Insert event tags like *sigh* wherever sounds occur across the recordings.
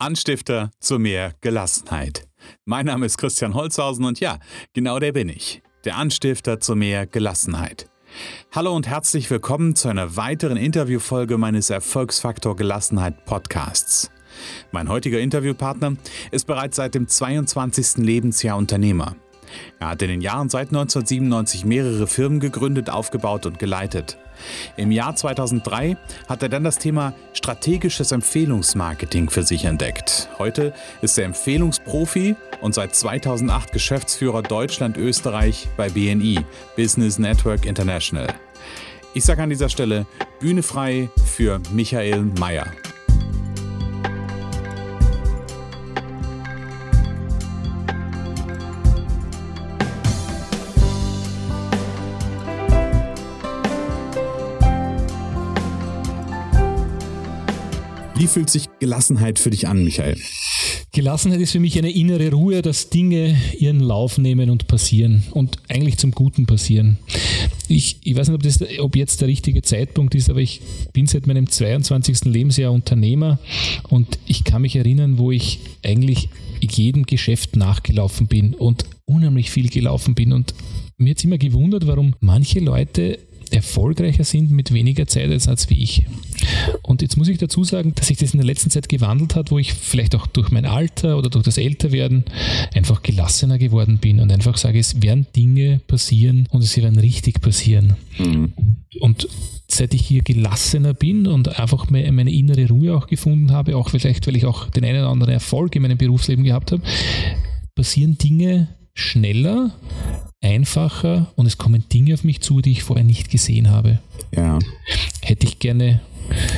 Anstifter zu mehr Gelassenheit. Mein Name ist Christian Holzhausen und ja, genau der bin ich. Der Anstifter zu mehr Gelassenheit. Hallo und herzlich willkommen zu einer weiteren Interviewfolge meines Erfolgsfaktor Gelassenheit Podcasts. Mein heutiger Interviewpartner ist bereits seit dem 22. Lebensjahr Unternehmer. Er hat in den Jahren seit 1997 mehrere Firmen gegründet, aufgebaut und geleitet. Im Jahr 2003 hat er dann das Thema strategisches Empfehlungsmarketing für sich entdeckt. Heute ist er Empfehlungsprofi und seit 2008 Geschäftsführer Deutschland-Österreich bei BNI, Business Network International. Ich sage an dieser Stelle Bühne frei für Michael Mayer. Wie fühlt sich Gelassenheit für dich an, Michael? Gelassenheit ist für mich eine innere Ruhe, dass Dinge ihren Lauf nehmen und passieren und eigentlich zum Guten passieren. Ich, ich weiß nicht, ob, das, ob jetzt der richtige Zeitpunkt ist, aber ich bin seit meinem 22. Lebensjahr Unternehmer und ich kann mich erinnern, wo ich eigentlich jedem Geschäft nachgelaufen bin und unheimlich viel gelaufen bin und mir hat immer gewundert, warum manche Leute erfolgreicher sind mit weniger Zeit als wie ich. Und jetzt muss ich dazu sagen, dass sich das in der letzten Zeit gewandelt hat, wo ich vielleicht auch durch mein Alter oder durch das Älterwerden einfach gelassener geworden bin und einfach sage, es werden Dinge passieren und es werden richtig passieren. Mhm. Und seit ich hier gelassener bin und einfach meine innere Ruhe auch gefunden habe, auch vielleicht, weil ich auch den einen oder anderen Erfolg in meinem Berufsleben gehabt habe, passieren Dinge schneller, einfacher und es kommen Dinge auf mich zu, die ich vorher nicht gesehen habe. Ja. Hätte ich gerne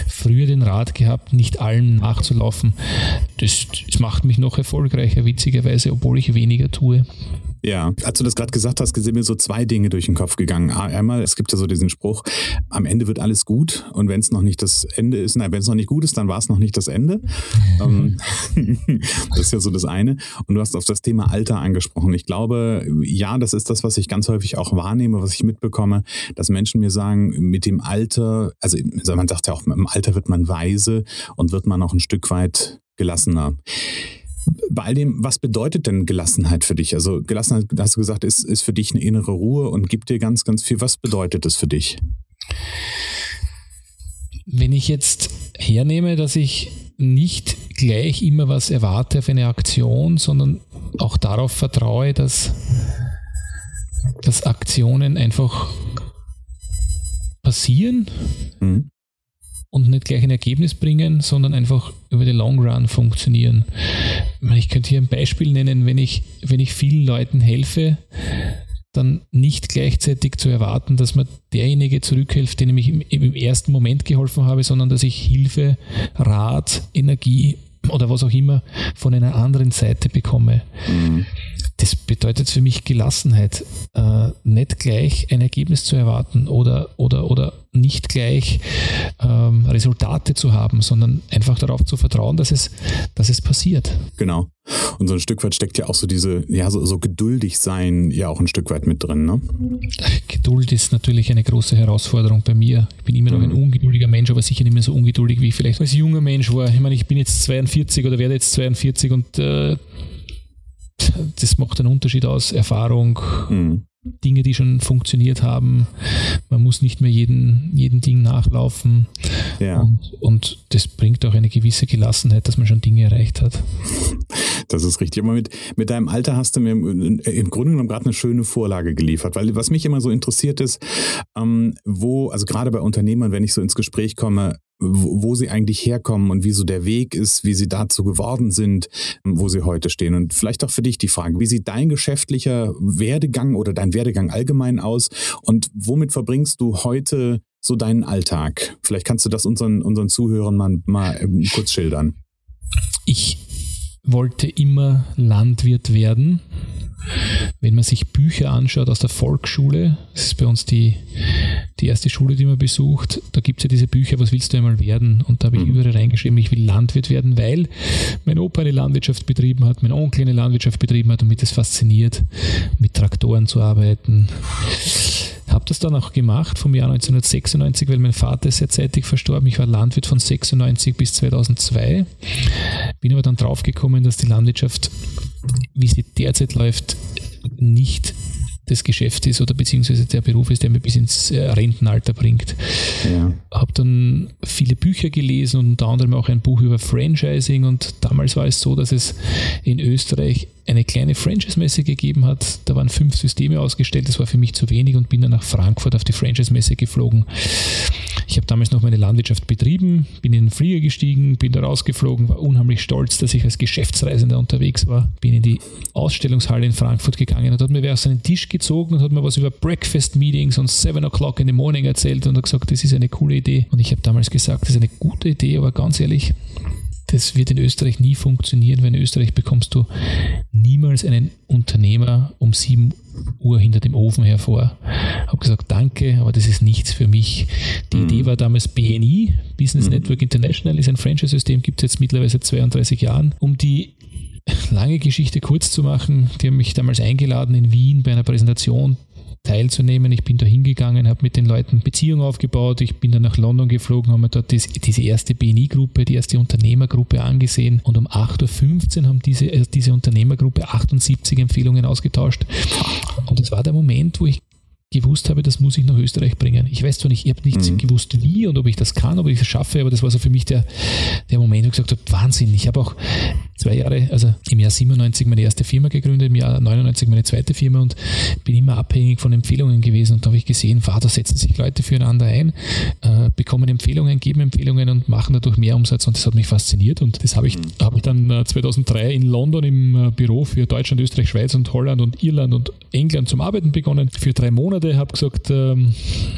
früher den Rat gehabt, nicht allen nachzulaufen. Das, das macht mich noch erfolgreicher, witzigerweise, obwohl ich weniger tue. Ja, als du das gerade gesagt hast, sind mir so zwei Dinge durch den Kopf gegangen. Einmal, es gibt ja so diesen Spruch, am Ende wird alles gut und wenn es noch nicht das Ende ist, nein, wenn es noch nicht gut ist, dann war es noch nicht das Ende. *laughs* Ähm, *laughs* das ist ja so das eine. Und du hast auf das Thema Alter angesprochen. Ich glaube, ja, das ist das, was ich ganz häufig auch wahrnehme, was ich mitbekomme, dass Menschen mir sagen, mit dem Alter, also man sagt ja auch, im Alter wird man weise und wird man auch ein Stück weit gelassener bei all dem, was bedeutet denn Gelassenheit für dich? Also Gelassenheit, hast du gesagt, ist, ist für dich eine innere Ruhe und gibt dir ganz, ganz viel. Was bedeutet es für dich? Wenn ich jetzt hernehme, dass ich nicht gleich immer was erwarte auf eine Aktion, sondern auch darauf vertraue, dass, dass Aktionen einfach passieren, mhm und nicht gleich ein Ergebnis bringen, sondern einfach über die Long Run funktionieren. Ich könnte hier ein Beispiel nennen, wenn ich, wenn ich vielen Leuten helfe, dann nicht gleichzeitig zu erwarten, dass mir derjenige zurückhilft, dem ich im, im ersten Moment geholfen habe, sondern dass ich Hilfe, Rat, Energie oder was auch immer von einer anderen Seite bekomme. Mhm. Das bedeutet für mich Gelassenheit, äh, nicht gleich ein Ergebnis zu erwarten oder, oder, oder nicht gleich ähm, Resultate zu haben, sondern einfach darauf zu vertrauen, dass es, dass es passiert. Genau. Und so ein Stück weit steckt ja auch so diese, ja, so, so geduldig sein ja auch ein Stück weit mit drin, ne? Geduld ist natürlich eine große Herausforderung bei mir. Ich bin immer noch ein mhm. ungeduldiger Mensch, aber sicher nicht mehr so ungeduldig, wie ich vielleicht als junger Mensch war. Ich meine, ich bin jetzt 42 oder werde jetzt 42 und äh, das macht einen Unterschied aus. Erfahrung, mhm. Dinge, die schon funktioniert haben. Man muss nicht mehr jeden, jeden Ding nachlaufen. Ja. Und, und das bringt auch eine gewisse Gelassenheit, dass man schon Dinge erreicht hat. Das ist richtig. Aber mit, mit deinem Alter hast du mir im, im Grunde genommen gerade eine schöne Vorlage geliefert, weil was mich immer so interessiert ist, ähm, wo, also gerade bei Unternehmern, wenn ich so ins Gespräch komme, wo sie eigentlich herkommen und wie so der Weg ist, wie sie dazu geworden sind, wo sie heute stehen. Und vielleicht auch für dich die Frage, wie sieht dein geschäftlicher Werdegang oder dein Werdegang allgemein aus und womit verbringst du heute so deinen Alltag? Vielleicht kannst du das unseren, unseren Zuhörern mal, mal ähm, kurz schildern. Ich wollte immer Landwirt werden wenn man sich Bücher anschaut aus der Volksschule, das ist bei uns die, die erste Schule, die man besucht, da gibt es ja diese Bücher, was willst du einmal werden? Und da habe ich mhm. überall reingeschrieben, ich will Landwirt werden, weil mein Opa eine Landwirtschaft betrieben hat, mein Onkel eine Landwirtschaft betrieben hat und mich das fasziniert, mit Traktoren zu arbeiten Habe das dann auch gemacht vom Jahr 1996, weil mein Vater ist sehr zeitig verstorben. Ich war Landwirt von 96 bis 2002. Bin aber dann draufgekommen, dass die Landwirtschaft, wie sie derzeit läuft, nicht das Geschäft ist oder beziehungsweise der Beruf ist, der mir bis ins äh, Rentenalter bringt. Ja. Habe dann viele Bücher gelesen und unter anderem auch ein Buch über Franchising und damals war es so, dass es in Österreich eine kleine Franchise-Messe gegeben hat. Da waren fünf Systeme ausgestellt, das war für mich zu wenig und bin dann nach Frankfurt auf die Franchise-Messe geflogen. Ich habe damals noch meine Landwirtschaft betrieben, bin in den Flieger gestiegen, bin da rausgeflogen, war unheimlich stolz, dass ich als Geschäftsreisender unterwegs war. Bin in die Ausstellungshalle in Frankfurt gegangen und hat mir wer auf seinen Tisch gezogen und hat mir was über Breakfast-Meetings und 7 o'clock in the morning erzählt und hat gesagt, das ist eine coole Idee. Und ich habe damals gesagt, das ist eine gute Idee, aber ganz ehrlich, das wird in Österreich nie funktionieren, weil in Österreich bekommst du niemals einen Unternehmer um 7 Uhr hinter dem Ofen hervor. Habe gesagt, danke, aber das ist nichts für mich. Die mhm. Idee war damals BNI, Business mhm. Network International, ist ein Franchise-System, gibt es jetzt mittlerweile seit 32 Jahren. Um die *laughs* lange Geschichte kurz zu machen, die haben mich damals eingeladen in Wien bei einer Präsentation teilzunehmen. Ich bin da hingegangen, habe mit den Leuten Beziehungen aufgebaut. Ich bin dann nach London geflogen, haben mir dort das, diese erste BNI-Gruppe, die erste Unternehmergruppe angesehen. Und um 8.15 Uhr haben diese, äh, diese Unternehmergruppe 78 Empfehlungen ausgetauscht. Und das war der Moment, wo ich gewusst habe, das muss ich nach Österreich bringen. Ich weiß zwar nicht, ich habe nicht mhm. gewusst, wie und ob ich das kann, ob ich das schaffe, aber das war so für mich der, der Moment, wo ich gesagt habe, Wahnsinn. Ich habe auch zwei Jahre, also im Jahr 97 meine erste Firma gegründet, im Jahr 99 meine zweite Firma und bin immer abhängig von Empfehlungen gewesen und da habe ich gesehen, da setzen sich Leute füreinander ein, äh, bekommen Empfehlungen, geben Empfehlungen und machen dadurch mehr Umsatz und das hat mich fasziniert und das habe ich, mhm. hab ich dann äh, 2003 in London im äh, Büro für Deutschland, Österreich, Schweiz und Holland und Irland und England zum Arbeiten begonnen. Für drei Monate habe gesagt, ähm,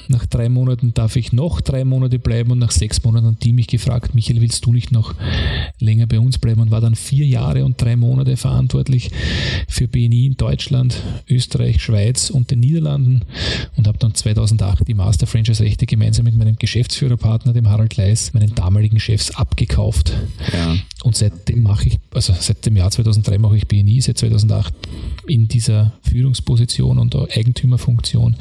nach drei Monaten darf ich noch drei Monate bleiben und nach sechs Monaten haben die mich gefragt, Michael, willst du nicht noch länger bei uns bleiben und war dann vier Jahre und drei Monate verantwortlich für BNI in Deutschland, Österreich, Schweiz und den Niederlanden und habe dann 2008 die Master Franchise Rechte gemeinsam mit meinem Geschäftsführerpartner, dem Harald Leis, meinen damaligen Chefs abgekauft. Ja. Und seitdem mache ich, also seit dem Jahr 2003 mache ich BNI, seit 2008 in dieser Führungsposition und Eigentümerfunktion.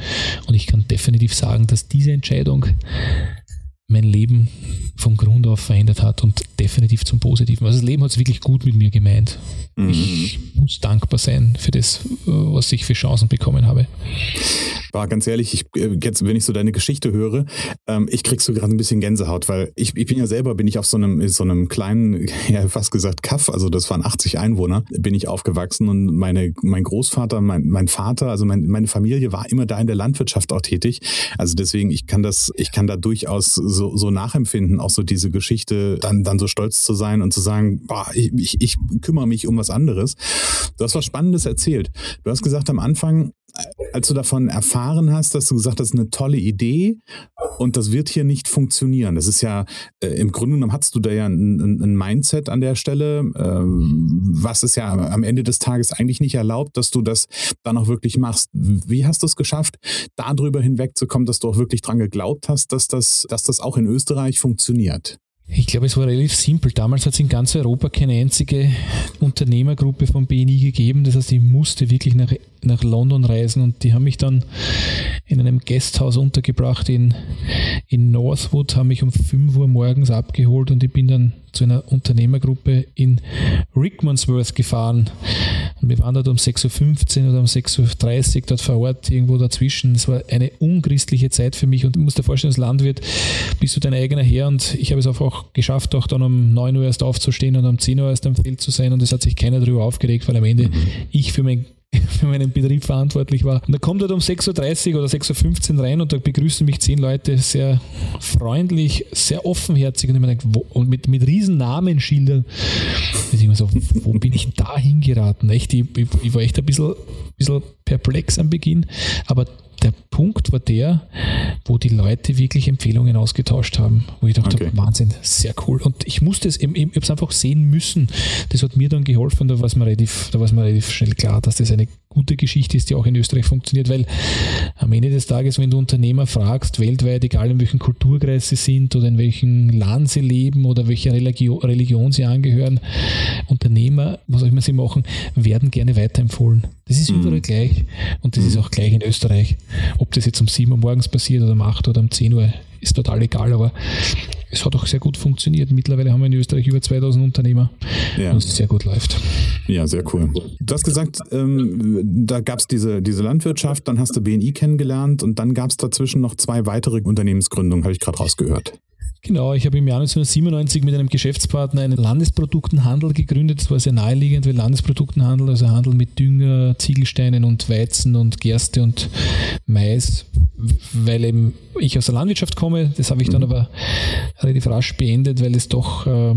Und ich kann definitiv sagen, dass diese Entscheidung mein Leben von Grund auf verändert hat und definitiv zum Positiven. Also das Leben hat es wirklich gut mit mir gemeint. Mhm. Ich muss dankbar sein für das, was ich für Chancen bekommen habe. War ganz ehrlich, ich, äh, jetzt, wenn ich so deine Geschichte höre, ähm, ich krieg so gerade ein bisschen Gänsehaut, weil ich, ich bin ja selber, bin ich auf so einem, so einem kleinen, *laughs* ja fast gesagt Kaff, also das waren 80 Einwohner, bin ich aufgewachsen und meine, mein Großvater, mein, mein Vater, also mein, meine Familie war immer da in der Landwirtschaft auch tätig. Also deswegen, ich kann das, ich kann da durchaus so, so nachempfinden, auch so diese Geschichte, dann, dann so stolz zu sein und zu sagen, boah, ich, ich, ich kümmere mich um was anderes. Du hast was Spannendes erzählt. Du hast gesagt am Anfang, als du davon erfahren hast, dass du gesagt hast, das ist eine tolle Idee und das wird hier nicht funktionieren. Das ist ja, äh, im Grunde genommen hast du da ja ein, ein Mindset an der Stelle, äh, was es ja am Ende des Tages eigentlich nicht erlaubt, dass du das dann auch wirklich machst. Wie hast du es geschafft, darüber hinwegzukommen, dass du auch wirklich dran geglaubt hast, dass das, dass das auch in Österreich funktioniert? Ich glaube, es war relativ simpel. Damals hat es in ganz Europa keine einzige Unternehmergruppe von BNI gegeben. Das heißt, ich musste wirklich nach, nach London reisen und die haben mich dann in einem Gasthaus untergebracht in, in Northwood, haben mich um 5 Uhr morgens abgeholt und ich bin dann zu einer Unternehmergruppe in Rickmansworth gefahren. Und wir waren dort um 6.15 Uhr oder um 6.30 Uhr dort vor Ort, irgendwo dazwischen. Es war eine unchristliche Zeit für mich und du musst dir vorstellen, als Landwirt bist du dein eigener Herr und ich habe es auch geschafft, auch dann um 9 Uhr erst aufzustehen und um 10 Uhr erst am Feld zu sein und es hat sich keiner darüber aufgeregt, weil am Ende mhm. ich für mein *laughs* für meinen Betrieb verantwortlich war. Und da kommt er um 6.30 Uhr oder 6.15 Uhr rein und da begrüßen mich zehn Leute sehr freundlich, sehr offenherzig und, ich denke, wo, und mit, mit riesen Namensschildern. Ich mir so, wo bin ich da hingeraten? Echt, ich, ich, war echt ein bisschen, bisschen perplex am Beginn, aber der Punkt war der, wo die Leute wirklich Empfehlungen ausgetauscht haben, wo ich dachte, okay. Wahnsinn, sehr cool. Und ich musste es, ich, ich habe es einfach sehen müssen. Das hat mir dann geholfen, da war es mir relativ, da war es mir relativ schnell klar, dass das eine gute Geschichte ist, die auch in Österreich funktioniert, weil am Ende des Tages, wenn du Unternehmer fragst, weltweit, egal in welchem Kulturkreis sie sind oder in welchem Land sie leben oder welcher Religion, Religion sie angehören, Unternehmer, was auch immer sie machen, werden gerne weiterempfohlen. Das ist überall gleich und das ist auch gleich in Österreich. Ob das jetzt um 7 Uhr morgens passiert oder um 8 oder um 10 Uhr, ist total egal, aber es hat auch sehr gut funktioniert. Mittlerweile haben wir in Österreich über 2000 Unternehmer ja. und es sehr gut läuft. Ja, sehr cool. Du hast gesagt, ähm, da gab es diese, diese Landwirtschaft, dann hast du BNI kennengelernt und dann gab es dazwischen noch zwei weitere Unternehmensgründungen, habe ich gerade rausgehört. Genau, ich habe im Jahr 1997 mit einem Geschäftspartner einen Landesproduktenhandel gegründet. Das war sehr naheliegend, weil Landesproduktenhandel, also Handel mit Dünger, Ziegelsteinen und Weizen und Gerste und Mais, weil eben ich aus der Landwirtschaft komme. Das habe ich dann mhm. aber relativ rasch beendet, weil es doch äh,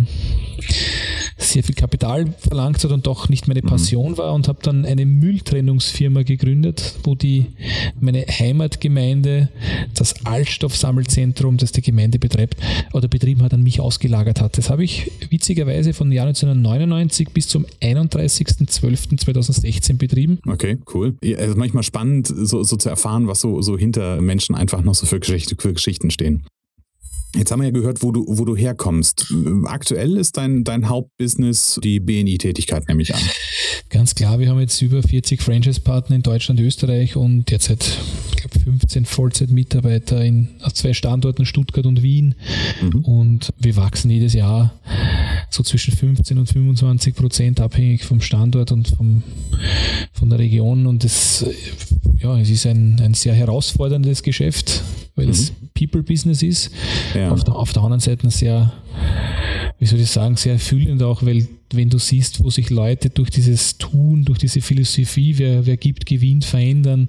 sehr viel Kapital verlangt hat und doch nicht meine mhm. Passion war und habe dann eine Mülltrennungsfirma gegründet, wo die meine Heimatgemeinde das Altstoffsammelzentrum, das die Gemeinde betreibt oder betrieben hat, an mich ausgelagert hat. Das habe ich witzigerweise von Jahr 1999 bis zum 31.12.2016 betrieben. Okay, cool. Es ist manchmal spannend, so, so, zu erfahren, was so, so hinter Menschen einfach noch so für, Geschichte, für Geschichten stehen. Jetzt haben wir ja gehört, wo du, wo du herkommst. Aktuell ist dein, dein Hauptbusiness die BNI-Tätigkeit, nehme ich an. Ganz klar, wir haben jetzt über 40 Franchise-Partner in Deutschland, Österreich und derzeit, ich glaube, 15 Vollzeit-Mitarbeiter in zwei Standorten, Stuttgart und Wien. Mhm. Und wir wachsen jedes Jahr so zwischen 15 und 25 Prozent, abhängig vom Standort und vom, von der Region. Und es, ja, es ist ein, ein sehr herausforderndes Geschäft, weil mhm. es People-Business ist. Ja. Auf, der, auf der anderen Seite sehr, wie soll ich sagen, sehr erfüllend auch, weil wenn du siehst, wo sich Leute durch dieses Tun, durch diese Philosophie, wer, wer gibt, gewinnt, verändern,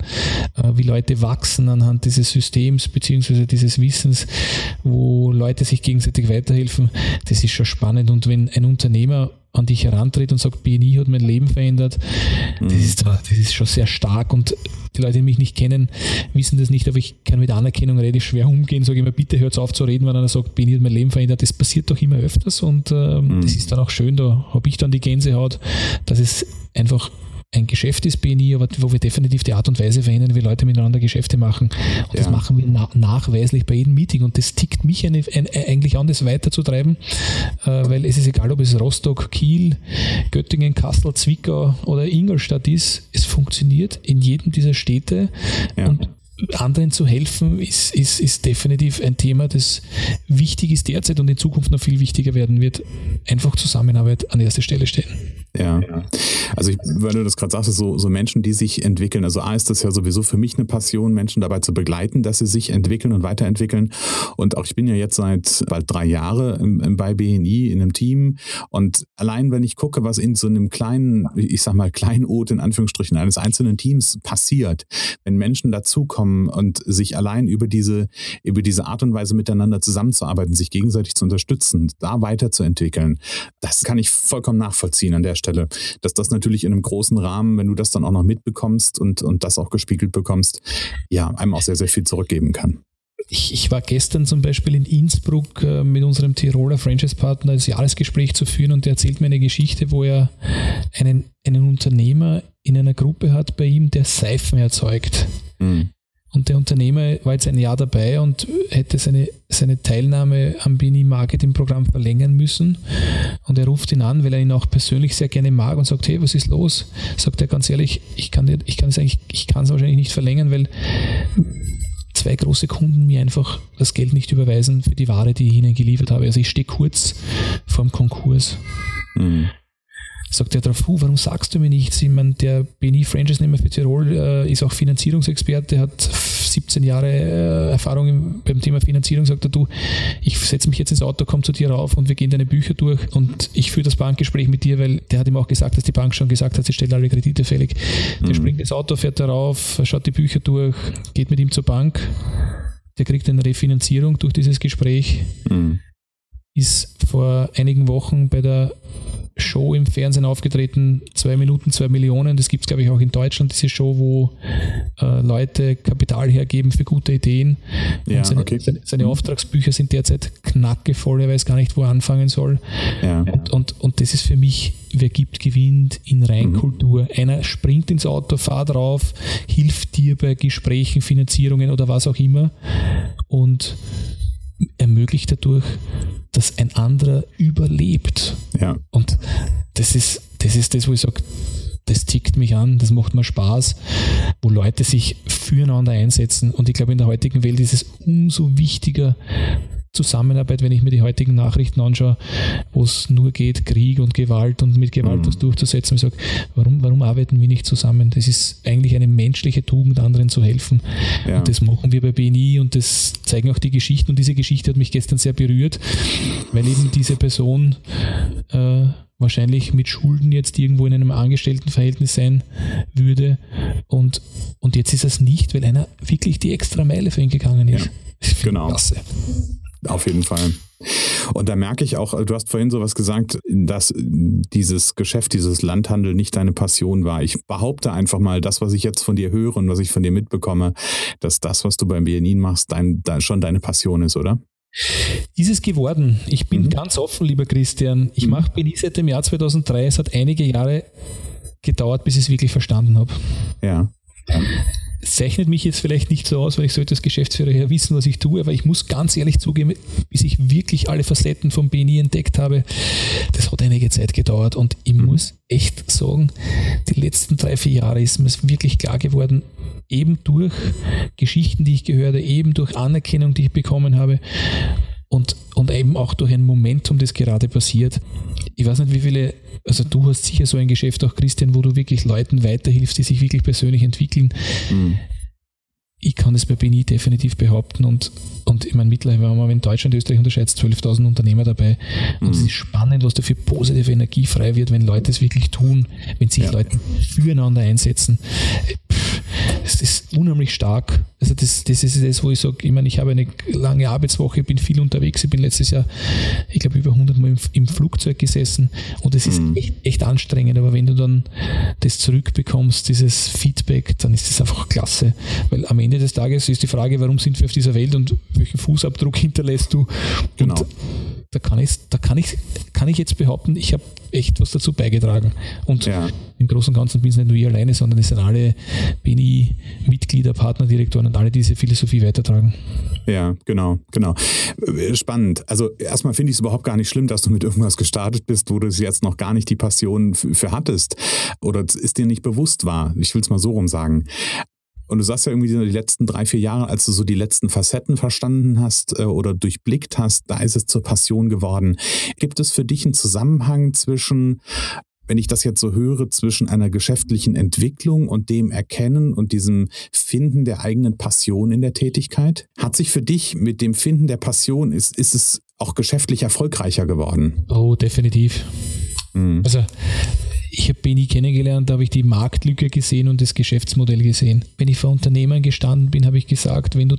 äh, wie Leute wachsen anhand dieses Systems beziehungsweise dieses Wissens, wo Leute sich gegenseitig weiterhelfen, das ist schon spannend. Und wenn ein Unternehmer an dich herantritt und sagt, BNI hat mein Leben verändert, mhm. das, ist, das ist schon sehr stark und die Leute, die mich nicht kennen, wissen das nicht, aber ich kann mit Anerkennung relativ schwer umgehen, sage immer, bitte hört auf zu reden, wenn einer sagt, BNI hat mein Leben verändert, das passiert doch immer öfters und äh, mhm. das ist dann auch schön, da habe ich dann die Gänsehaut, dass es einfach ein Geschäft ist BNI, aber wo wir definitiv die Art und Weise verändern, wie Leute miteinander Geschäfte machen. Und ja. das machen wir na nachweislich bei jedem Meeting. Und das tickt mich eine, ein, eigentlich an, das weiterzutreiben, äh, weil es ist egal, ob es Rostock, Kiel, Göttingen, Kassel, Zwickau oder Ingolstadt ist. Es funktioniert in jedem dieser Städte. Ja. Und anderen zu helfen, ist, ist, ist definitiv ein Thema, das wichtig ist derzeit und in Zukunft noch viel wichtiger werden wird. Einfach Zusammenarbeit an erster Stelle stehen. Ja. Also, ich, weil du das gerade sagst, so, so Menschen, die sich entwickeln. Also, A ist das ja sowieso für mich eine Passion, Menschen dabei zu begleiten, dass sie sich entwickeln und weiterentwickeln. Und auch ich bin ja jetzt seit bald drei Jahren bei BNI in einem Team. Und allein, wenn ich gucke, was in so einem kleinen, ich sag mal, Kleinod in Anführungsstrichen eines einzelnen Teams passiert, wenn Menschen dazukommen und sich allein über diese, über diese Art und Weise miteinander zusammenzuarbeiten, sich gegenseitig zu unterstützen, da weiterzuentwickeln, das kann ich vollkommen nachvollziehen an der Stelle. Stelle, dass das natürlich in einem großen Rahmen, wenn du das dann auch noch mitbekommst und, und das auch gespiegelt bekommst, ja, einem auch sehr, sehr viel zurückgeben kann. Ich, ich, war gestern zum Beispiel in Innsbruck äh, mit unserem Tiroler Franchise-Partner das Jahresgespräch zu führen und der erzählt mir eine Geschichte, wo er einen, einen Unternehmer in einer Gruppe hat bei ihm, der Seifen erzeugt. Mhm. Und der Unternehmer war jetzt ein Jahr dabei und hätte seine, seine Teilnahme am Bini Marketing Programm verlängern müssen. Und er ruft ihn an, weil er ihn auch persönlich sehr gerne mag und sagt, hey, was ist los? Sagt er ganz ehrlich, ich kann, ich kann es eigentlich, ich kann es wahrscheinlich nicht verlängern, weil zwei große Kunden mir einfach das Geld nicht überweisen für die Ware, die ich ihnen geliefert habe. Also ich stehe kurz vorm Konkurs. Mhm sagt er darauf, warum sagst du mir nichts? Ich meine, der BNI Franchise-Nehmer für Tirol äh, ist auch Finanzierungsexperte, hat 17 Jahre äh, Erfahrung im, beim Thema Finanzierung, sagt er, du, ich setze mich jetzt ins Auto, komm zu dir rauf und wir gehen deine Bücher durch und ich führe das Bankgespräch mit dir, weil der hat ihm auch gesagt, dass die Bank schon gesagt hat, sie stellt alle Kredite fällig. Der mhm. springt ins Auto, fährt darauf, schaut die Bücher durch, geht mit ihm zur Bank, der kriegt eine Refinanzierung durch dieses Gespräch. Mhm ist vor einigen Wochen bei der Show im Fernsehen aufgetreten, zwei Minuten, zwei Millionen. Das gibt es, glaube ich, auch in Deutschland, diese Show, wo äh, Leute Kapital hergeben für gute Ideen. Ja, seine, okay. seine, seine, Auftragsbücher sind derzeit knackevoll, er weiß gar nicht, wo er anfangen soll. Ja. Und, und, und das ist für mich, wer gibt, gewinnt in Reinkultur. Mhm. Einer springt ins Auto, fahrt drauf, hilft dir bei Gesprächen, Finanzierungen oder was auch immer und ermöglicht dadurch, dass ein anderer überlebt. Ja. Und das ist, das ist das, wo ich sage, das tickt mich an, das macht mir Spaß, wo Leute sich füreinander einsetzen. Und ich glaube, in der heutigen Welt ist es umso wichtiger, Zusammenarbeit, wenn ich mir die heutigen Nachrichten anschaue, wo es nur geht, Krieg und Gewalt und mit Gewalt mhm. das durchzusetzen. Ich sage, warum, warum arbeiten wir nicht zusammen? Das ist eigentlich eine menschliche Tugend, anderen zu helfen. Ja. Und das machen wir bei BNI und das zeigen auch die Geschichten. Und diese Geschichte hat mich gestern sehr berührt, weil eben diese Person äh, wahrscheinlich mit Schulden jetzt irgendwo in einem Angestelltenverhältnis sein würde. Und, und jetzt ist es nicht, weil einer wirklich die extra Meile für ihn gegangen ist. Ja, genau. Klasse. Auf jeden Fall. Und da merke ich auch, du hast vorhin sowas gesagt, dass dieses Geschäft, dieses Landhandel nicht deine Passion war. Ich behaupte einfach mal, das, was ich jetzt von dir höre und was ich von dir mitbekomme, dass das, was du beim BNI machst, dein, dein, schon deine Passion ist, oder? Ist es geworden. Ich bin mhm. ganz offen, lieber Christian. Ich mhm. mache BNI seit dem Jahr 2003. Es hat einige Jahre gedauert, bis ich es wirklich verstanden habe. Ja zeichnet mich jetzt vielleicht nicht so aus, weil ich sollte als Geschäftsführer her wissen, was ich tue, aber ich muss ganz ehrlich zugeben, bis ich wirklich alle Facetten von BNI entdeckt habe, das hat einige Zeit gedauert und ich mhm. muss echt sagen, die letzten drei, vier Jahre ist mir wirklich klar geworden, eben durch Geschichten, die ich gehört habe, eben durch Anerkennung, die ich bekommen habe und, und eben auch durch ein Momentum, das gerade passiert. Ich weiß nicht, wie viele, also du hast sicher so ein Geschäft auch, Christian, wo du wirklich Leuten weiterhilfst, die sich wirklich persönlich entwickeln. Mhm. Ich kann es bei BNI definitiv behaupten und, und ich meine, mittlerweile haben wir in Deutschland, Österreich unterscheidet 12.000 Unternehmer dabei und mhm. es ist spannend, was da für positive Energie frei wird, wenn Leute es wirklich tun, wenn sich ja. Leute füreinander einsetzen. Es ist unheimlich stark. Also das, das ist das, wo ich sage, ich meine, ich habe eine lange Arbeitswoche, bin viel unterwegs. Ich bin letztes Jahr, ich glaube, über 100 Mal im, im Flugzeug gesessen und es ist mhm. echt, echt anstrengend. Aber wenn du dann das zurückbekommst, dieses Feedback, dann ist das einfach klasse. Weil am Ende des Tages ist die Frage, warum sind wir auf dieser Welt und welchen Fußabdruck hinterlässt du? Genau. Und da kann ich, da kann ich, kann ich jetzt behaupten, ich habe echt was dazu beigetragen. Und ja. im Großen und Ganzen bin es nicht nur ich alleine, sondern es sind alle BNI-Mitglieder, Partnerdirektoren und alle, die diese Philosophie weitertragen. Ja, genau, genau. Spannend. Also erstmal finde ich es überhaupt gar nicht schlimm, dass du mit irgendwas gestartet bist, wo du jetzt noch gar nicht die Passion für hattest oder es dir nicht bewusst war. Ich will es mal so rum sagen. Und du sagst ja irgendwie die letzten drei, vier Jahre, als du so die letzten Facetten verstanden hast äh, oder durchblickt hast, da ist es zur Passion geworden. Gibt es für dich einen Zusammenhang zwischen wenn ich das jetzt so höre, zwischen einer geschäftlichen Entwicklung und dem Erkennen und diesem Finden der eigenen Passion in der Tätigkeit? Hat sich für dich mit dem Finden der Passion, ist, ist es auch geschäftlich erfolgreicher geworden? Oh, definitiv. Mhm. Also ich habe Beni kennengelernt, da habe ich die Marktlücke gesehen und das Geschäftsmodell gesehen. Wenn ich vor Unternehmen gestanden bin, habe ich gesagt, wenn du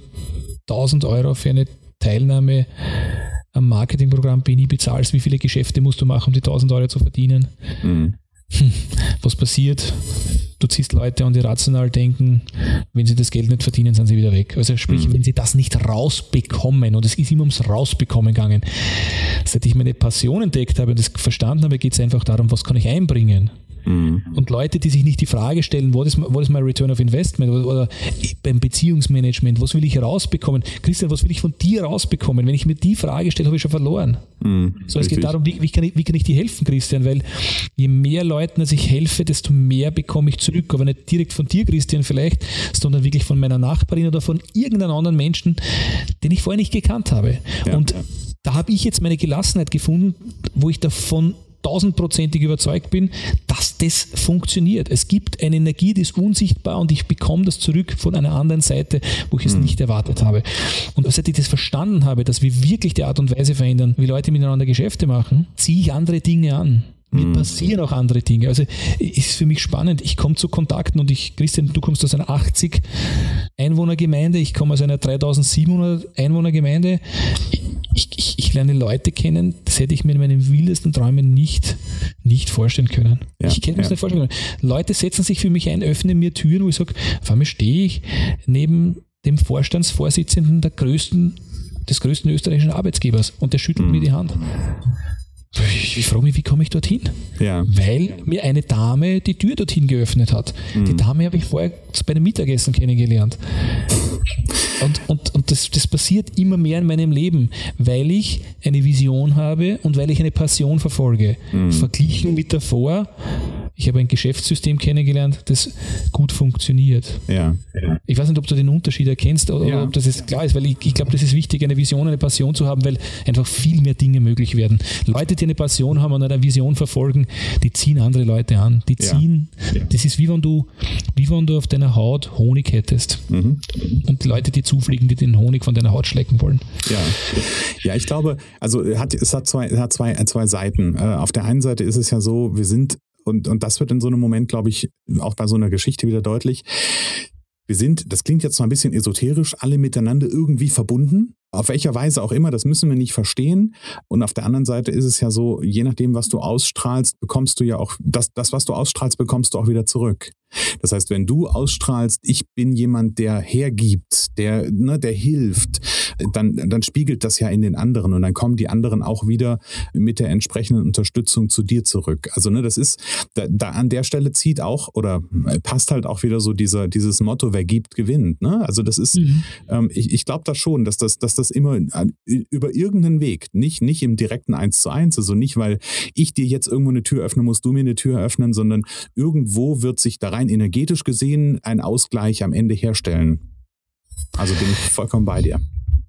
1000 Euro für eine Teilnahme am Marketingprogramm Beni bezahlst, wie viele Geschäfte musst du machen, um die 1000 Euro zu verdienen? Mhm. Hm, was passiert? Du ziehst Leute an, die rational denken, wenn sie das Geld nicht verdienen, sind sie wieder weg. Also sprich, mhm. wenn sie das nicht rausbekommen, und es ist immer ums Rausbekommen gegangen, seit ich meine Passion entdeckt habe und das verstanden habe, geht es einfach darum, was kann ich einbringen. Mhm. Und Leute, die sich nicht die Frage stellen, what is, what is my return of investment oder, oder beim Beziehungsmanagement, was will ich rausbekommen? Christian, was will ich von dir rausbekommen? Wenn ich mir die Frage stelle, habe ich schon verloren. Mhm, so, es geht darum, wie, wie, kann ich, wie kann ich dir helfen, Christian? Weil je mehr Leuten ich helfe, desto mehr bekomme ich zurück. Aber nicht direkt von dir, Christian, vielleicht, sondern wirklich von meiner Nachbarin oder von irgendeinem anderen Menschen, den ich vorher nicht gekannt habe. Ja, Und ja. da habe ich jetzt meine Gelassenheit gefunden, wo ich davon tausendprozentig überzeugt bin, dass das funktioniert. Es gibt eine Energie, die ist unsichtbar und ich bekomme das zurück von einer anderen Seite, wo ich es mhm. nicht erwartet habe. Und seit ich das verstanden habe, dass wir wirklich die Art und Weise verändern, wie Leute miteinander Geschäfte machen, ziehe ich andere Dinge an. Mir mhm. passieren auch andere Dinge. Also ist für mich spannend. Ich komme zu Kontakten und ich, Christian, du kommst aus einer 80 Einwohnergemeinde, ich komme aus einer 3700 Einwohnergemeinde. Ich, ich, lerne Leute kennen, das hätte ich mir in meinen wildesten Träumen nicht, nicht vorstellen können. Ja, ich kenne mir ja. nicht vorstellen können. Leute setzen sich für mich ein, öffnen mir Türen, wo ich sage, auf einmal stehe ich neben dem Vorstandsvorsitzenden der größten, des größten österreichischen Arbeitsgebers und der schüttelt mhm. mir die Hand. Ich, frage mich, wie komme ich dorthin? Ja. Weil mir eine Dame die Tür dorthin geöffnet hat. Mhm. Die Dame habe ich vorher bei einem Mittagessen kennengelernt. Und, und, und das, das passiert immer mehr in meinem Leben, weil ich eine Vision habe und weil ich eine Passion verfolge. Mhm. Verglichen mit davor, ich habe ein Geschäftssystem kennengelernt, das gut funktioniert. Ja. Ich weiß nicht, ob du den Unterschied erkennst oder ja. ob das jetzt klar ist, weil ich, ich glaube, das ist wichtig, eine Vision, eine Passion zu haben, weil einfach viel mehr Dinge möglich werden. Leute, die eine Passion haben und eine Vision verfolgen, die ziehen andere Leute an. Die ziehen, ja. das ist wie wenn du, wie wenn du auf deiner Haut Honig hättest mhm. und die Leute, die zufliegen, die den Honig von deiner Haut schlecken wollen. Ja, ja ich glaube, also hat, es hat zwei, hat zwei, zwei Seiten. Äh, auf der einen Seite ist es ja so, wir sind und, und das wird in so einem Moment, glaube ich, auch bei so einer Geschichte wieder deutlich. Wir sind, das klingt jetzt zwar ein bisschen esoterisch, alle miteinander irgendwie verbunden. Auf welcher Weise auch immer, das müssen wir nicht verstehen. Und auf der anderen Seite ist es ja so, je nachdem, was du ausstrahlst, bekommst du ja auch, das, das was du ausstrahlst, bekommst du auch wieder zurück. Das heißt, wenn du ausstrahlst, ich bin jemand, der hergibt, der, ne, der hilft, dann, dann spiegelt das ja in den anderen und dann kommen die anderen auch wieder mit der entsprechenden Unterstützung zu dir zurück. Also, ne, das ist, da, da an der Stelle zieht auch oder passt halt auch wieder so dieser, dieses Motto, wer gibt, gewinnt. Ne? Also, das ist, mhm. ähm, ich, ich glaube da schon, dass das, dass das immer über irgendeinen Weg, nicht, nicht im direkten Eins zu eins, also nicht, weil ich dir jetzt irgendwo eine Tür öffne, musst du mir eine Tür öffnen, sondern irgendwo wird sich da rein energetisch gesehen ein Ausgleich am Ende herstellen. Also bin ich vollkommen bei dir.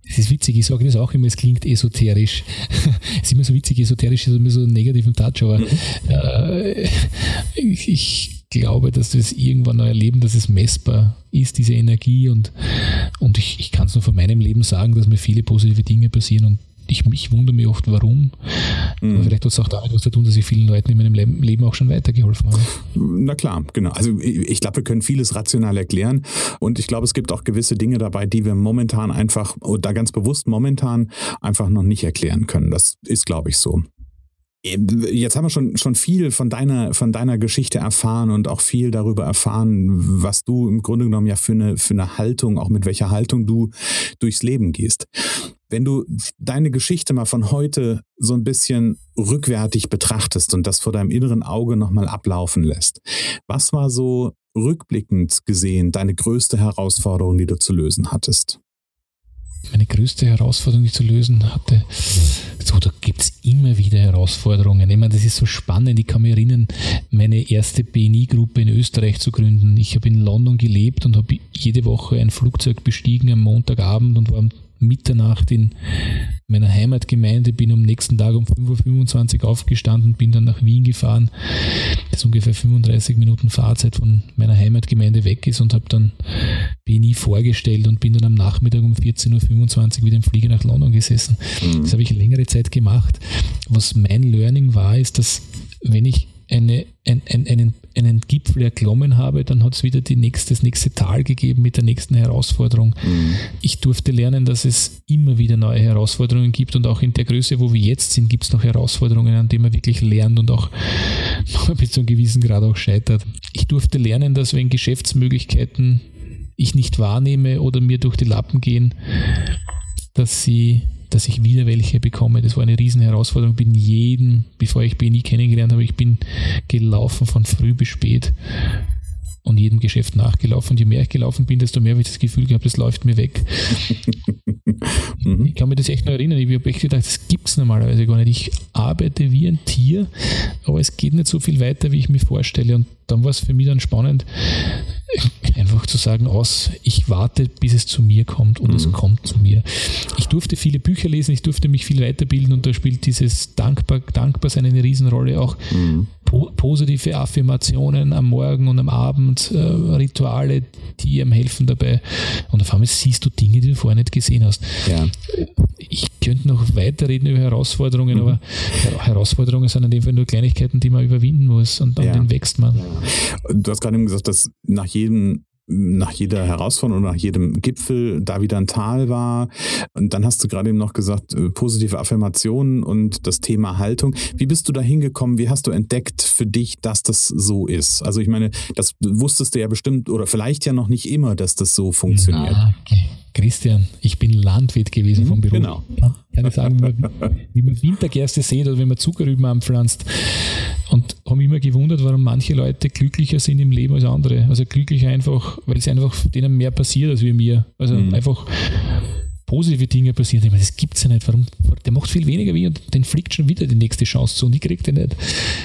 Es ist witzig, ich sage das auch immer, es klingt esoterisch. *laughs* es ist immer so witzig, esoterisch ist immer so einen negativen Touch, aber mhm. äh, ich, ich, glaube, dass wir es irgendwann noch erleben, dass es messbar ist, diese Energie und, und ich, ich kann es nur von meinem Leben sagen, dass mir viele positive Dinge passieren und ich, ich wundere mich oft, warum. Mhm. Aber vielleicht hat es auch damit was zu tun, dass ich vielen Leuten in meinem Leben auch schon weitergeholfen habe. Na klar, genau. Also ich glaube, wir können vieles rational erklären und ich glaube, es gibt auch gewisse Dinge dabei, die wir momentan einfach, oder ganz bewusst momentan einfach noch nicht erklären können. Das ist, glaube ich, so. Jetzt haben wir schon, schon viel von deiner, von deiner Geschichte erfahren und auch viel darüber erfahren, was du im Grunde genommen ja für eine, für eine Haltung, auch mit welcher Haltung du durchs Leben gehst. Wenn du deine Geschichte mal von heute so ein bisschen rückwärtig betrachtest und das vor deinem inneren Auge nochmal ablaufen lässt, was war so rückblickend gesehen deine größte Herausforderung, die du zu lösen hattest? Meine größte Herausforderung, die ich zu lösen hatte. So, da gibt es immer wieder Herausforderungen. Ich meine, das ist so spannend. Ich kann mich erinnern, meine erste BNI-Gruppe in Österreich zu gründen. Ich habe in London gelebt und habe jede Woche ein Flugzeug bestiegen am Montagabend und war am Mitternacht in meiner Heimatgemeinde, bin am nächsten Tag um 5.25 Uhr aufgestanden, bin dann nach Wien gefahren, das ungefähr 35 Minuten Fahrzeit von meiner Heimatgemeinde weg ist und habe dann BNI vorgestellt und bin dann am Nachmittag um 14.25 Uhr wieder im Flieger nach London gesessen. Mhm. Das habe ich längere Zeit gemacht. Was mein Learning war, ist, dass wenn ich eine, ein, ein, einen, einen Gipfel erklommen habe, dann hat es wieder die nächste, das nächste Tal gegeben mit der nächsten Herausforderung. Mhm. Ich durfte lernen, dass es immer wieder neue Herausforderungen gibt und auch in der Größe, wo wir jetzt sind, gibt es noch Herausforderungen, an denen man wirklich lernt und auch *laughs* bis zu einem gewissen Grad auch scheitert. Ich durfte lernen, dass wenn Geschäftsmöglichkeiten ich nicht wahrnehme oder mir durch die Lappen gehen, dass sie dass ich wieder welche bekomme. Das war eine riesen Herausforderung. Bin jeden, bevor ich BNI kennengelernt habe, ich bin gelaufen von früh bis spät und jedem Geschäft nachgelaufen. Und je mehr ich gelaufen bin, desto mehr habe ich das Gefühl gehabt, das läuft mir weg. *laughs* Mhm. Ich kann mich das echt noch erinnern. Ich habe echt gedacht, das gibt es normalerweise gar nicht. Ich arbeite wie ein Tier, aber es geht nicht so viel weiter, wie ich mir vorstelle. Und dann war es für mich dann spannend, einfach zu sagen, aus, ich warte, bis es zu mir kommt und mhm. es kommt zu mir. Ich durfte viele Bücher lesen, ich durfte mich viel weiterbilden und da spielt dieses Dankbar, Dankbarsein eine Riesenrolle. Auch mhm. po positive Affirmationen am Morgen und am Abend, äh, Rituale, die einem helfen dabei. Und auf einmal siehst du Dinge, die du vorher nicht gesehen hast. Ja. Ich könnte noch weiterreden über Herausforderungen, mhm. aber Herausforderungen sind in dem Fall nur Kleinigkeiten, die man überwinden muss und dann ja. wächst man. Du hast gerade eben gesagt, dass nach jedem nach jeder Herausforderung oder nach jedem Gipfel da wieder ein Tal war. Und dann hast du gerade eben noch gesagt, äh, positive Affirmationen und das Thema Haltung. Wie bist du da hingekommen? Wie hast du entdeckt für dich, dass das so ist? Also ich meine, das wusstest du ja bestimmt oder vielleicht ja noch nicht immer, dass das so funktioniert. Okay. Christian, ich bin Landwirt gewesen mhm, vom Beruf. Genau. Kann ich sagen, wie man, wie man Wintergerste sieht oder wenn man Zuckerrüben anpflanzt. Und habe immer gewundert, warum manche Leute glücklicher sind im Leben als andere. Also glücklicher einfach, weil es einfach denen mehr passiert als wie mir. Also mhm. einfach positive Dinge passieren. Ich meine, das gibt es ja nicht. Warum? Der macht viel weniger wie und den fliegt schon wieder die nächste Chance zu und ich kriege den nicht.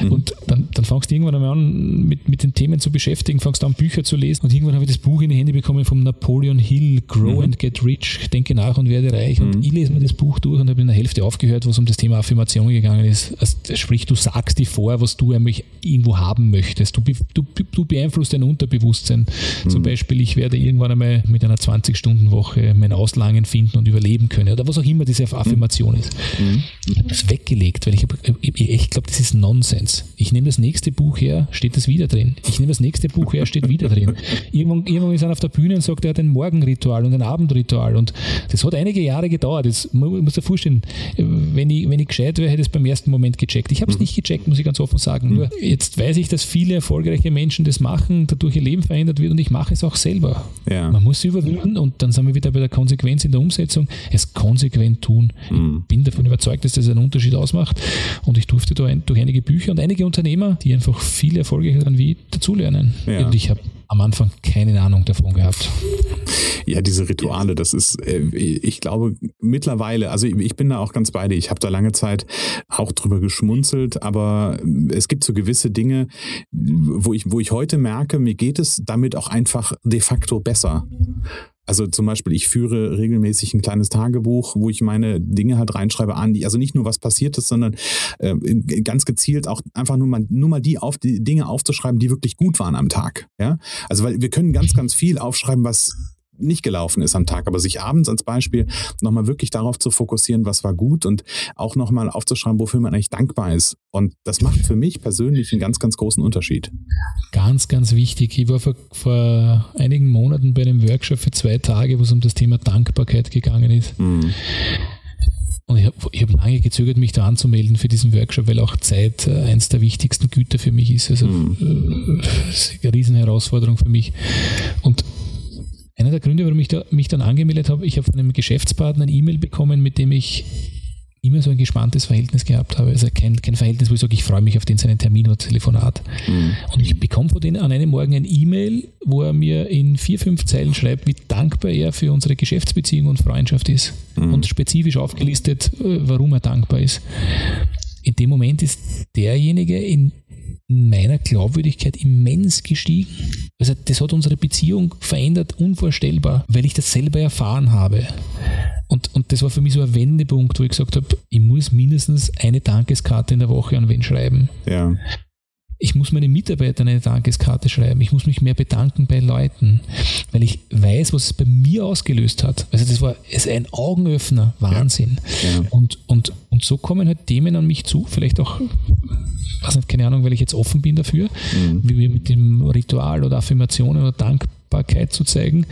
Mhm. Und dann, dann fangst du irgendwann einmal an, mit, mit den Themen zu beschäftigen, fangst an, Bücher zu lesen und irgendwann habe ich das Buch in die Hände bekommen vom Napoleon Hill, Grow mhm. and Get Rich, Denke nach und werde reich. Mhm. Und ich lese mir das Buch durch und habe in der Hälfte aufgehört, wo es um das Thema Affirmation gegangen ist. Also, sprich, du sagst dir vor, was du eigentlich irgendwo haben möchtest. Du, du, du beeinflusst dein Unterbewusstsein. Zum mhm. Beispiel, ich werde irgendwann einmal mit einer 20-Stunden-Woche mein Auslangen finden finden und überleben können oder was auch immer diese Affirmation ist. Mhm. Ich habe das weggelegt, weil ich, ich glaube, das ist Nonsens. Ich nehme das nächste Buch her, steht das wieder drin. Ich nehme das nächste Buch her, steht wieder drin. Irgendwann, irgendwann ist er auf der Bühne und sagt, er hat ein Morgenritual und ein Abendritual und das hat einige Jahre gedauert. Das muss dir vorstellen, wenn ich, wenn ich gescheit wäre, hätte ich es beim ersten Moment gecheckt. Ich habe es mhm. nicht gecheckt, muss ich ganz offen sagen. Mhm. Nur jetzt weiß ich, dass viele erfolgreiche Menschen das machen, dadurch ihr Leben verändert wird und ich mache es auch selber. Ja. Man muss sie überwinden und dann sind wir wieder bei der Konsequenz in der Umsetzung Umsetzung, es konsequent tun. Mhm. Ich bin davon überzeugt, dass das einen Unterschied ausmacht. Und ich durfte da durch einige Bücher und einige Unternehmer, die einfach viel erfolgreicher sind wie dazulernen. Ja. Und ich habe am Anfang keine Ahnung davon gehabt. Ja, diese Rituale, das ist, äh, ich glaube, mittlerweile, also ich bin da auch ganz bei dir. Ich habe da lange Zeit auch drüber geschmunzelt, aber es gibt so gewisse Dinge, wo ich, wo ich heute merke, mir geht es damit auch einfach de facto besser. Also zum Beispiel, ich führe regelmäßig ein kleines Tagebuch, wo ich meine Dinge halt reinschreibe an, die, also nicht nur was passiert ist, sondern äh, ganz gezielt auch einfach nur mal, nur mal die, auf, die Dinge aufzuschreiben, die wirklich gut waren am Tag. Ja? Also weil wir können ganz, ganz viel aufschreiben, was nicht gelaufen ist am Tag, aber sich abends als Beispiel nochmal wirklich darauf zu fokussieren, was war gut und auch nochmal aufzuschreiben, wofür man eigentlich dankbar ist. Und das macht für mich persönlich einen ganz, ganz großen Unterschied. Ganz, ganz wichtig. Ich war vor, vor einigen Monaten bei einem Workshop für zwei Tage, wo es um das Thema Dankbarkeit gegangen ist. Mhm. Und ich habe hab lange gezögert, mich da anzumelden für diesen Workshop, weil auch Zeit äh, eins der wichtigsten Güter für mich ist. Also mhm. äh, eine Riesenherausforderung für mich. Und einer der Gründe, warum ich da, mich dann angemeldet habe, ich habe von einem Geschäftspartner ein E-Mail bekommen, mit dem ich immer so ein gespanntes Verhältnis gehabt habe. Also kein, kein Verhältnis, wo ich sage, ich freue mich auf den seinen Termin oder Telefonat. Mhm. Und ich bekomme von denen an einem Morgen ein E-Mail, wo er mir in vier, fünf Zeilen schreibt, wie dankbar er für unsere Geschäftsbeziehung und Freundschaft ist. Mhm. Und spezifisch aufgelistet, äh, warum er dankbar ist. In dem Moment ist derjenige in meiner Glaubwürdigkeit immens gestiegen. Also das hat unsere Beziehung verändert, unvorstellbar, weil ich das selber erfahren habe. Und, und das war für mich so ein Wendepunkt, wo ich gesagt habe, ich muss mindestens eine Dankeskarte in der Woche an wen schreiben. Ja. Ich muss meinen Mitarbeitern eine Dankeskarte schreiben. Ich muss mich mehr bedanken bei Leuten, weil ich weiß, was es bei mir ausgelöst hat. Also das war ist ein Augenöffner, Wahnsinn. Ja. Ja. Und, und, und so kommen halt Themen an mich zu, vielleicht auch weiß nicht, keine Ahnung, weil ich jetzt offen bin dafür, mhm. wie wir mit dem Ritual oder Affirmationen oder Dankbarkeit zu zeigen,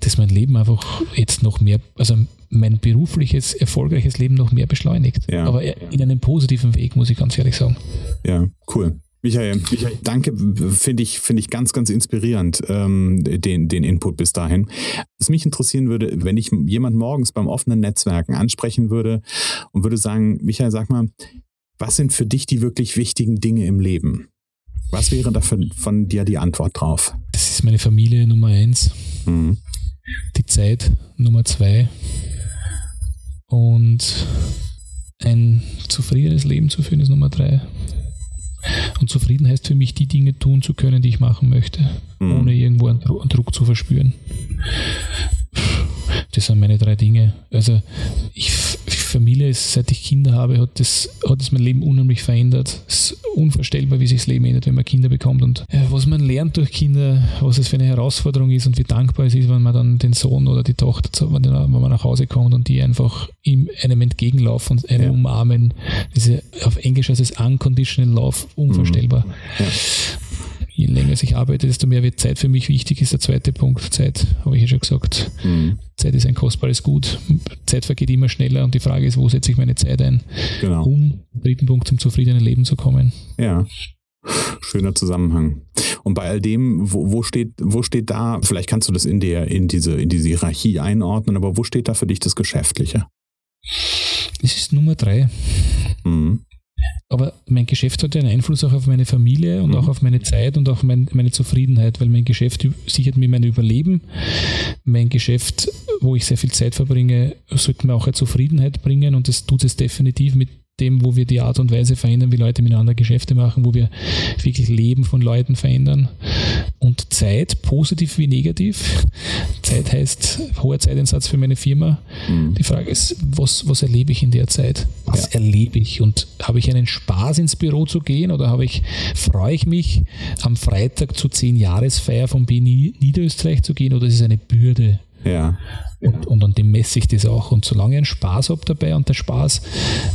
dass mein Leben einfach jetzt noch mehr, also mein berufliches, erfolgreiches Leben noch mehr beschleunigt. Ja. Aber in einem positiven Weg, muss ich ganz ehrlich sagen. Ja, cool. Michael, Michael, danke, finde ich, finde ich ganz, ganz inspirierend, ähm, den, den Input bis dahin. Was mich interessieren würde, wenn ich jemand morgens beim offenen Netzwerken ansprechen würde und würde sagen, Michael, sag mal, was sind für dich die wirklich wichtigen Dinge im Leben? Was wäre da von, von dir die Antwort drauf? Das ist meine Familie Nummer eins. Mhm. Die Zeit Nummer zwei. Und ein zufriedenes Leben zu führen ist Nummer drei. Und zufrieden heißt für mich, die Dinge tun zu können, die ich machen möchte, mhm. ohne irgendwo einen Druck zu verspüren. Das sind meine drei Dinge. Also ich, Familie ist, seit ich Kinder habe, hat das, hat das mein Leben unheimlich verändert. Es ist unvorstellbar, wie sich das Leben ändert, wenn man Kinder bekommt und äh, was man lernt durch Kinder, was es für eine Herausforderung ist und wie dankbar es ist, wenn man dann den Sohn oder die Tochter, wenn man nach Hause kommt und die einfach ihm einem entgegenlaufen und einen ja. umarmen. Diese, auf Englisch heißt es Unconditional Love, unvorstellbar. Mhm. Ja je länger ich arbeite, desto mehr wird Zeit für mich wichtig, ist der zweite Punkt. Zeit, habe ich ja schon gesagt. Mhm. Zeit ist ein kostbares Gut. Zeit vergeht immer schneller und die Frage ist, wo setze ich meine Zeit ein, genau. um im dritten Punkt zum zufriedenen Leben zu kommen. Ja. Schöner Zusammenhang. Und bei all dem, wo, wo, steht, wo steht da, vielleicht kannst du das in, der, in, diese, in diese Hierarchie einordnen, aber wo steht da für dich das Geschäftliche? Es ist Nummer drei. Mhm. Aber mein Geschäft hat ja einen Einfluss auch auf meine Familie und mhm. auch auf meine Zeit und auch mein, meine Zufriedenheit, weil mein Geschäft sichert mir mein Überleben. Mein Geschäft wo ich sehr viel Zeit verbringe, sollte mir auch eine Zufriedenheit bringen und das tut es definitiv mit dem, wo wir die Art und Weise verändern, wie Leute miteinander Geschäfte machen, wo wir wirklich Leben von Leuten verändern. Und Zeit, positiv wie negativ. Zeit heißt hoher Zeiteinsatz für meine Firma. Mhm. Die Frage ist, was, was erlebe ich in der Zeit? Was ja. erlebe ich? Und habe ich einen Spaß ins Büro zu gehen oder habe ich, freue ich mich, am Freitag zur 10-Jahresfeier von BNI Niederösterreich zu gehen oder ist es eine Bürde? Ja. Und, und an dem messe ich das auch. Und solange ich einen Spaß habe dabei und der Spaß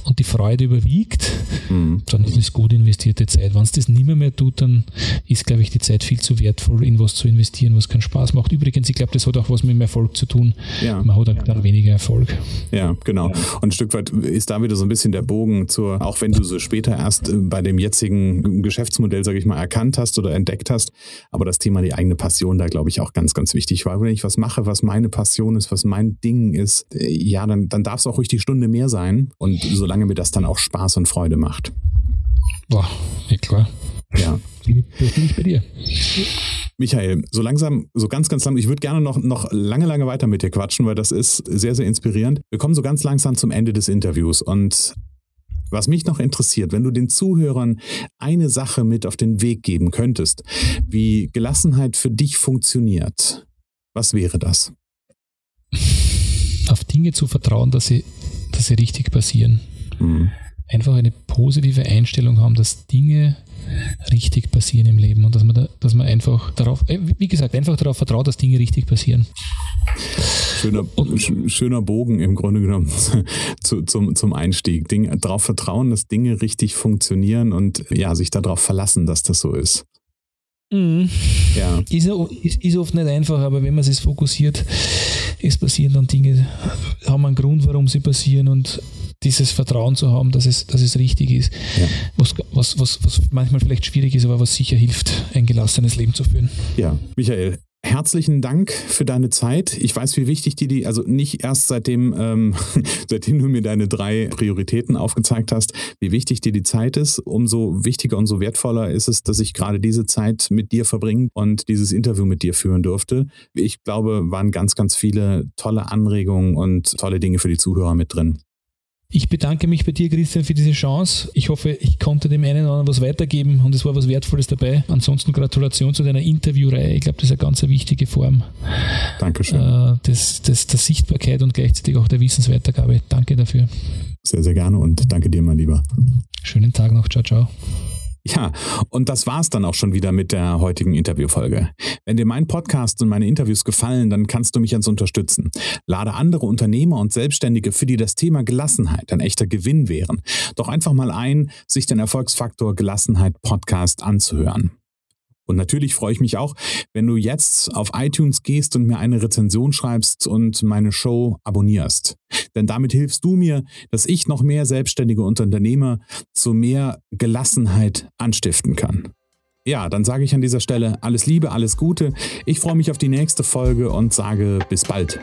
und die Freude überwiegt, mhm. dann ist es gut investierte Zeit. Wenn es das nicht mehr, tut, dann ist, glaube ich, die Zeit viel zu wertvoll, in was zu investieren, was keinen Spaß macht. Übrigens, ich glaube, das hat auch was mit dem Erfolg zu tun. Ja. Man hat halt dann weniger Erfolg. Ja, genau. Und ein Stück weit ist da wieder so ein bisschen der Bogen zur, auch wenn du so später erst äh, bei dem jetzigen Geschäftsmodell, sage ich mal, erkannt hast oder entdeckt hast, aber das Thema die eigene Passion da, glaube ich, auch ganz, ganz wichtig. Weil wenn ich was mache, was meine Passion ist, was mein Ding ist, äh, ja, dann, dann darf es auch ruhig die Stunde mehr sein. Und solange mir das dann auch Spaß und Freude macht. Boah, ja klar. Ja. bin ich bei dir. Michael, so langsam, so ganz, ganz langsam, ich würde gerne noch, noch lange, lange weiter mit dir quatschen, weil das ist sehr, sehr inspirierend. Wir kommen so ganz langsam zum Ende des Interviews und was mich noch interessiert, wenn du den Zuhörern eine Sache mit auf den Weg geben könntest, wie Gelassenheit für dich funktioniert, was wäre das? Auf Dinge zu vertrauen, dass sie, dass sie richtig passieren. Mhm. Einfach eine positive Einstellung haben, dass Dinge richtig passieren im Leben und dass man, da, dass man einfach darauf, äh, wie gesagt, einfach darauf vertraut, dass Dinge richtig passieren. Schöner, und, schöner Bogen im Grunde genommen *laughs* zu, zum, zum Einstieg. darauf vertrauen, dass Dinge richtig funktionieren und ja, sich darauf verlassen, dass das so ist. Mhm. Ja. Ist, ist, ist, oft nicht einfach, aber wenn man sich fokussiert, es passieren dann Dinge, haben einen Grund, warum sie passieren und dieses Vertrauen zu haben, dass es, dass es richtig ist, ja. was, was, was, was manchmal vielleicht schwierig ist, aber was sicher hilft, ein gelassenes Leben zu führen. Ja, Michael, Herzlichen Dank für deine Zeit. Ich weiß, wie wichtig dir die, also nicht erst seitdem, ähm, *laughs* seitdem du mir deine drei Prioritäten aufgezeigt hast, wie wichtig dir die Zeit ist. Umso wichtiger und so wertvoller ist es, dass ich gerade diese Zeit mit dir verbringen und dieses Interview mit dir führen durfte. Ich glaube, waren ganz, ganz viele tolle Anregungen und tolle Dinge für die Zuhörer mit drin. Ich bedanke mich bei dir, Christian, für diese Chance. Ich hoffe, ich konnte dem einen oder anderen was weitergeben und es war was Wertvolles dabei. Ansonsten Gratulation zu deiner Interviewreihe. Ich glaube, das ist eine ganz wichtige Form. Dankeschön. Äh, des, des, der Sichtbarkeit und gleichzeitig auch der Wissensweitergabe. Danke dafür. Sehr, sehr gerne und danke dir, mein Lieber. Schönen Tag noch. Ciao, ciao. Ja, und das war's dann auch schon wieder mit der heutigen Interviewfolge. Wenn dir mein Podcast und meine Interviews gefallen, dann kannst du mich jetzt unterstützen. Lade andere Unternehmer und Selbstständige, für die das Thema Gelassenheit ein echter Gewinn wären, doch einfach mal ein, sich den Erfolgsfaktor Gelassenheit Podcast anzuhören. Und natürlich freue ich mich auch, wenn du jetzt auf iTunes gehst und mir eine Rezension schreibst und meine Show abonnierst. Denn damit hilfst du mir, dass ich noch mehr selbstständige Unternehmer zu mehr Gelassenheit anstiften kann. Ja, dann sage ich an dieser Stelle alles Liebe, alles Gute. Ich freue mich auf die nächste Folge und sage bis bald.